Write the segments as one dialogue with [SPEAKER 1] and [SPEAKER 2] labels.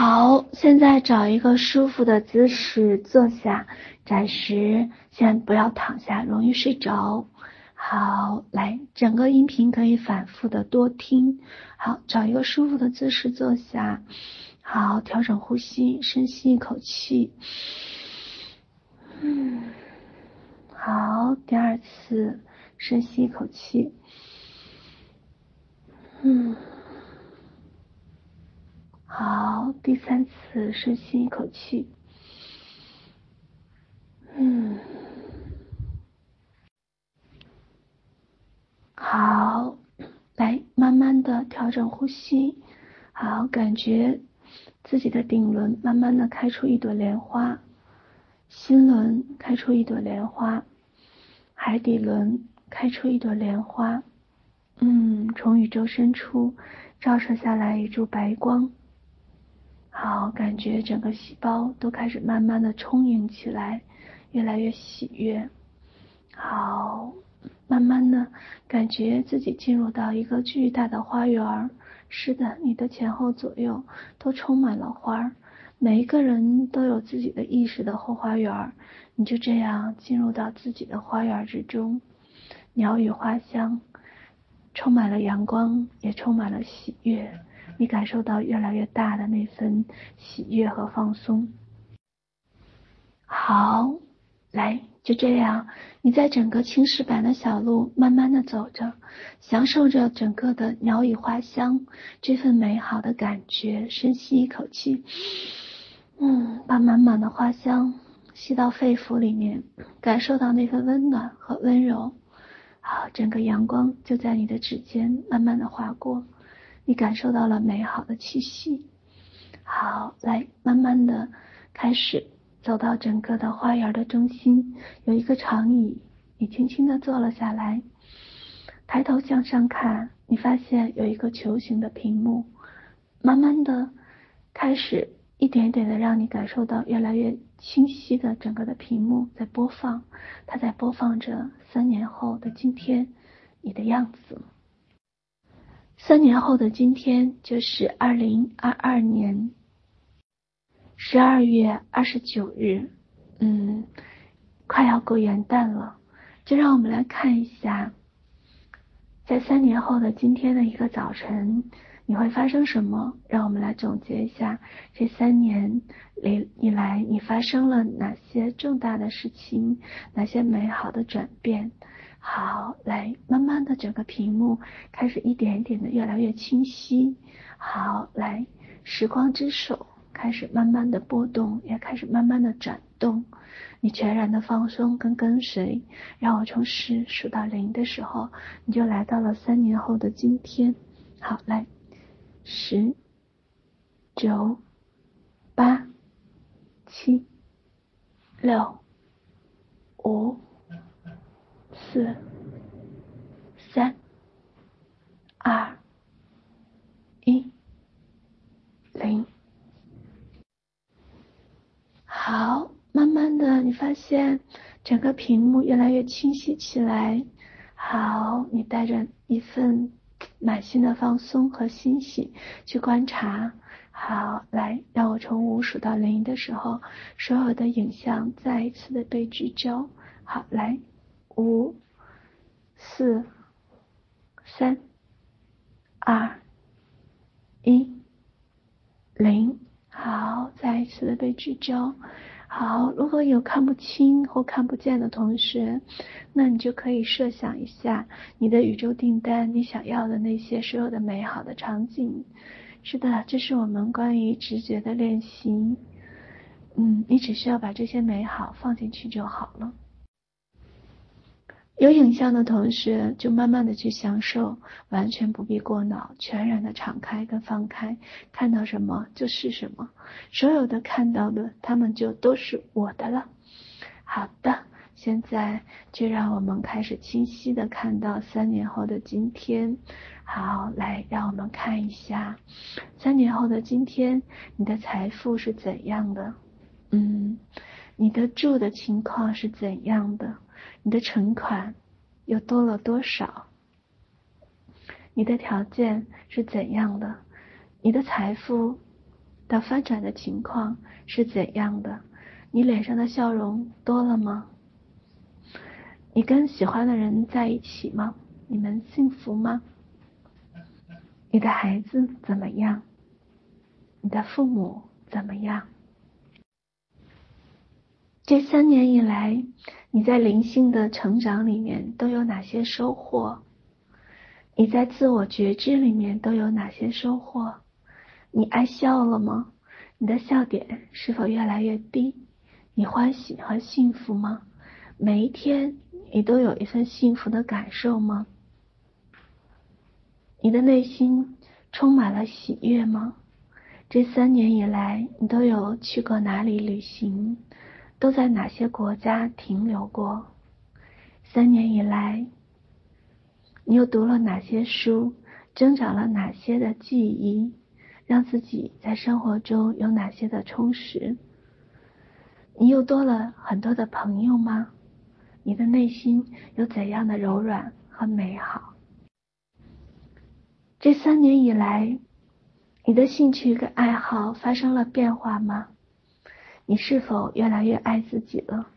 [SPEAKER 1] 好，现在找一个舒服的姿势坐下，暂时先不要躺下，容易睡着。好，来，整个音频可以反复的多听。好，找一个舒服的姿势坐下。好，调整呼吸，深吸一口气。嗯，好，第二次，深吸一口气。嗯。好，第三次深吸一口气。嗯，好，来慢慢的调整呼吸。好，感觉自己的顶轮慢慢的开出一朵莲花，心轮开出一朵莲花，海底轮开出一朵莲花。嗯，从宇宙深处照射下来一束白光。好，感觉整个细胞都开始慢慢的充盈起来，越来越喜悦。好，慢慢的感觉自己进入到一个巨大的花园。是的，你的前后左右都充满了花儿，每一个人都有自己的意识的后花园。你就这样进入到自己的花园之中，鸟语花香，充满了阳光，也充满了喜悦。你感受到越来越大的那份喜悦和放松。好，来，就这样，你在整个青石板的小路慢慢的走着，享受着整个的鸟语花香，这份美好的感觉。深吸一口气，嗯，把满满的花香吸到肺腑里面，感受到那份温暖和温柔。好，整个阳光就在你的指尖慢慢的划过。你感受到了美好的气息，好，来，慢慢的开始走到整个的花园的中心，有一个长椅，你轻轻的坐了下来，抬头向上看，你发现有一个球形的屏幕，慢慢的开始一点点的让你感受到越来越清晰的整个的屏幕在播放，它在播放着三年后的今天，你的样子。三年后的今天，就是二零二二年十二月二十九日，嗯，快要过元旦了，就让我们来看一下，在三年后的今天的一个早晨，你会发生什么？让我们来总结一下这三年里以来你发生了哪些重大的事情，哪些美好的转变。好，来，慢慢的，整个屏幕开始一点一点的越来越清晰。好，来，时光之手开始慢慢的波动，也开始慢慢的转动。你全然的放松跟跟随，让我从十数到零的时候，你就来到了三年后的今天。好，来，十、九、八、七、六、五。四、三、二、一、零。好，慢慢的，你发现整个屏幕越来越清晰起来。好，你带着一份满心的放松和欣喜去观察。好，来，让我从五数到零的时候，所有的影像再一次的被聚焦。好，来。五、四、三、二、一、零。好，再一次的被聚焦。好，如果有看不清或看不见的同学，那你就可以设想一下你的宇宙订单，你想要的那些所有的美好的场景。是的，这是我们关于直觉的练习。嗯，你只需要把这些美好放进去就好了。有影像的同学就慢慢的去享受，完全不必过脑，全然的敞开跟放开，看到什么就是什么，所有的看到的，他们就都是我的了。好的，现在就让我们开始清晰的看到三年后的今天。好，来，让我们看一下，三年后的今天，你的财富是怎样的？嗯，你的住的情况是怎样的？你的存款又多了多少？你的条件是怎样的？你的财富的发展的情况是怎样的？你脸上的笑容多了吗？你跟喜欢的人在一起吗？你们幸福吗？你的孩子怎么样？你的父母怎么样？这三年以来，你在灵性的成长里面都有哪些收获？你在自我觉知里面都有哪些收获？你爱笑了吗？你的笑点是否越来越低？你欢喜和幸福吗？每一天，你都有一份幸福的感受吗？你的内心充满了喜悦吗？这三年以来，你都有去过哪里旅行？都在哪些国家停留过？三年以来，你又读了哪些书？增长了哪些的记忆？让自己在生活中有哪些的充实？你又多了很多的朋友吗？你的内心有怎样的柔软和美好？这三年以来，你的兴趣跟爱好发生了变化吗？你是否越来越爱自己了？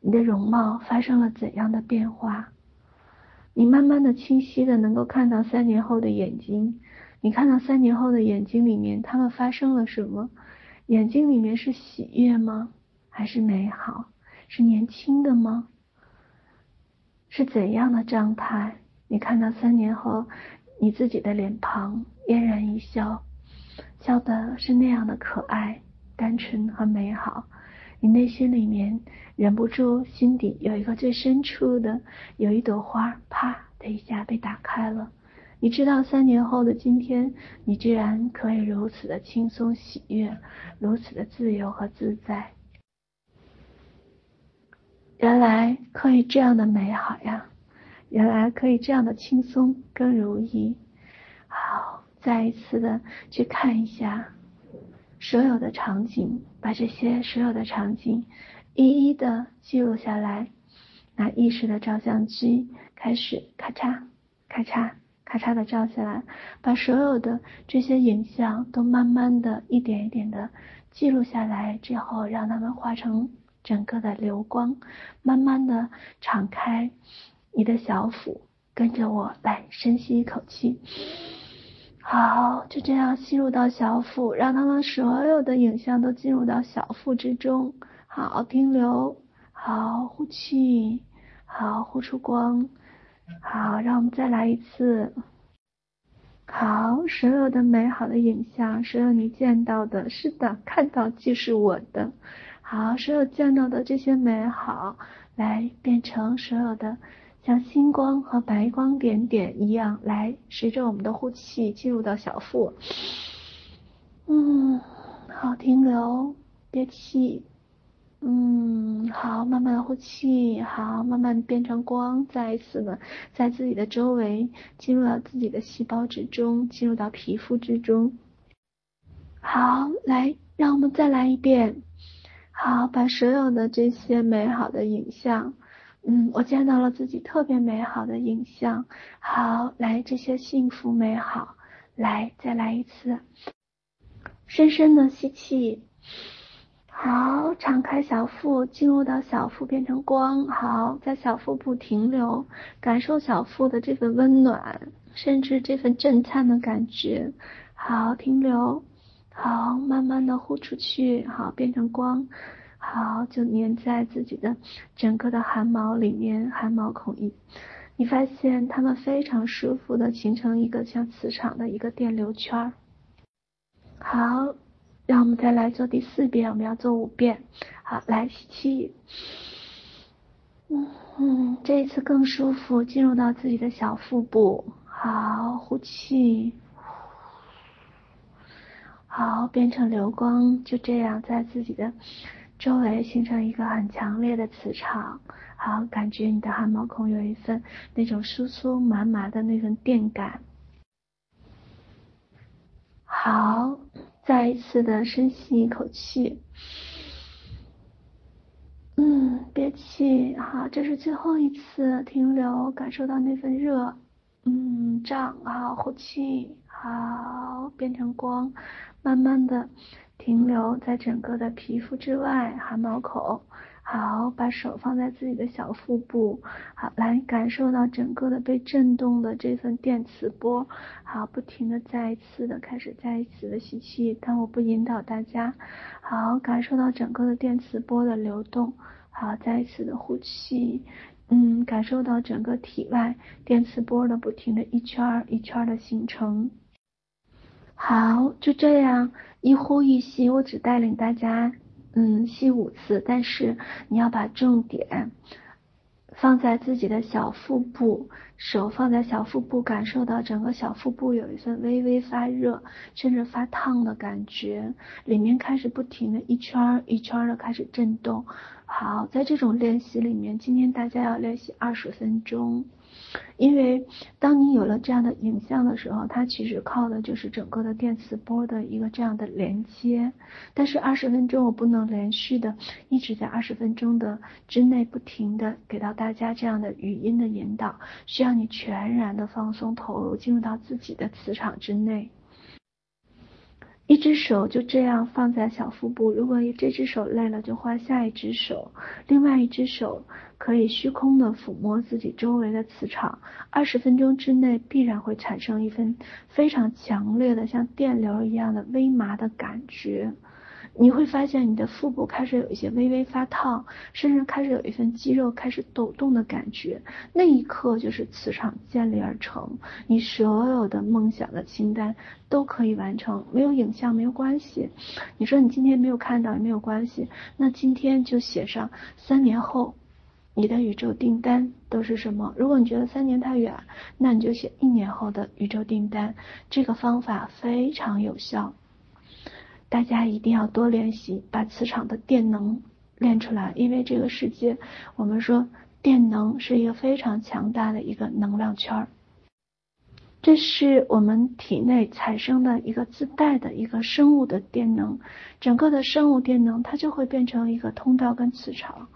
[SPEAKER 1] 你的容貌发生了怎样的变化？你慢慢的、清晰的能够看到三年后的眼睛，你看到三年后的眼睛里面，他们发生了什么？眼睛里面是喜悦吗？还是美好？是年轻的吗？是怎样的状态？你看到三年后。你自己的脸庞嫣然一笑，笑的是那样的可爱、单纯和美好。你内心里面忍不住，心底有一个最深处的，有一朵花，啪的一下被打开了。你知道，三年后的今天，你居然可以如此的轻松喜悦，如此的自由和自在。原来可以这样的美好呀！原来可以这样的轻松跟如意，好，再一次的去看一下所有的场景，把这些所有的场景一一的记录下来，拿意识的照相机开始咔嚓咔嚓咔嚓的照下来，把所有的这些影像都慢慢的一点一点的记录下来之后，让它们化成整个的流光，慢慢的敞开。你的小腹，跟着我来，深吸一口气。好，就这样吸入到小腹，让他们所有的影像都进入到小腹之中。好，停留。好，呼气。好，呼出光。好，让我们再来一次。好，所有的美好的影像，所有你见到的，是的，看到即是我的。好，所有见到的这些美好，来变成所有的。像星光和白光点点一样，来随着我们的呼气进入到小腹。嗯，好，停留，憋气。嗯，好，慢慢呼气，好，慢慢变成光，再一次的在自己的周围进入到自己的细胞之中，进入到皮肤之中。好，来，让我们再来一遍。好，把所有的这些美好的影像。嗯，我见到了自己特别美好的影像。好，来，这些幸福美好，来，再来一次，深深的吸气，好，敞开小腹，进入到小腹变成光，好，在小腹部停留，感受小腹的这份温暖，甚至这份震颤的感觉，好，停留，好，慢慢的呼出去，好，变成光。好，就粘在自己的整个的汗毛里面，汗毛孔一，你发现它们非常舒服的形成一个像磁场的一个电流圈。好，让我们再来做第四遍，我们要做五遍。好，来吸气，嗯嗯，这一次更舒服，进入到自己的小腹部。好，呼气，好，变成流光，就这样在自己的。周围形成一个很强烈的磁场，好，感觉你的汗毛孔有一份那种酥酥麻麻的那份电感。好，再一次的深吸一口气，嗯，憋气，好，这是最后一次停留，感受到那份热，嗯，胀，好，呼气，好，变成光，慢慢的停留在整个的皮肤之外，汗毛孔。好，把手放在自己的小腹部，好，来感受到整个的被震动的这份电磁波。好，不停的再一次的开始，再一次的吸气，但我不引导大家。好，感受到整个的电磁波的流动。好，再一次的呼气，嗯，感受到整个体外电磁波的不停的一圈一圈的形成。好，就这样一呼一吸，我只带领大家。嗯，吸五次，但是你要把重点放在自己的小腹部，手放在小腹部，感受到整个小腹部有一份微微发热，甚至发烫的感觉，里面开始不停的一圈一圈的开始震动。好，在这种练习里面，今天大家要练习二十分钟。因为当你有了这样的影像的时候，它其实靠的就是整个的电磁波的一个这样的连接。但是二十分钟我不能连续的一直在二十分钟的之内不停的给到大家这样的语音的引导，需要你全然的放松投入，进入到自己的磁场之内。一只手就这样放在小腹部，如果这只手累了，就换下一只手。另外一只手可以虚空的抚摸自己周围的磁场。二十分钟之内，必然会产生一份非常强烈的像电流一样的微麻的感觉。你会发现你的腹部开始有一些微微发烫，甚至开始有一份肌肉开始抖动的感觉。那一刻就是磁场建立而成，你所有的梦想的清单都可以完成。没有影像没有关系，你说你今天没有看到也没有关系，那今天就写上三年后你的宇宙订单都是什么？如果你觉得三年太远，那你就写一年后的宇宙订单。这个方法非常有效。大家一定要多练习，把磁场的电能练出来。因为这个世界，我们说电能是一个非常强大的一个能量圈儿，这是我们体内产生的一个自带的一个生物的电能。整个的生物电能，它就会变成一个通道跟磁场，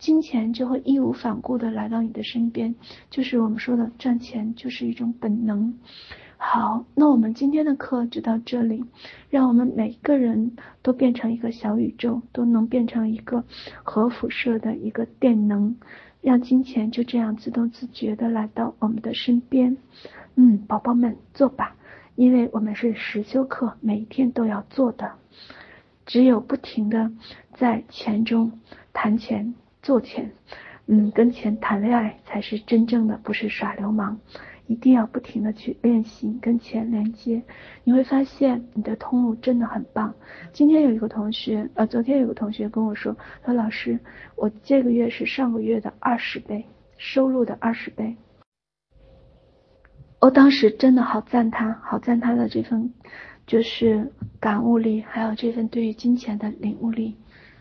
[SPEAKER 1] 金钱就会义无反顾的来到你的身边。就是我们说的赚钱，就是一种本能。好，那我们今天的课就到这里。让我们每个人都变成一个小宇宙，都能变成一个核辐射的一个电能，让金钱就这样自动自觉的来到我们的身边。嗯，宝宝们做吧，因为我们是实修课，每一天都要做的。只有不停的在钱中谈钱、做钱，嗯，跟钱谈恋爱才是真正的，不是耍流氓。一定要不停的去练习跟钱连接，你会发现你的通路真的很棒。今天有一个同学，呃，昨天有个同学跟我说，说老师，我这个月是上个月的二十倍，收入的二十倍。我当时真的好赞他，好赞他的这份就是感悟力，还有这份对于金钱的领悟力。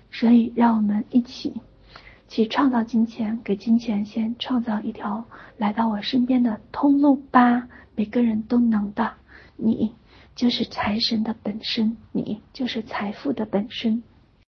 [SPEAKER 1] 所以让我们一起。去创造金钱，给金钱先创造一条来到我身边的通路吧。每个人都能的，你就是财神的本身，你就是财富的本身。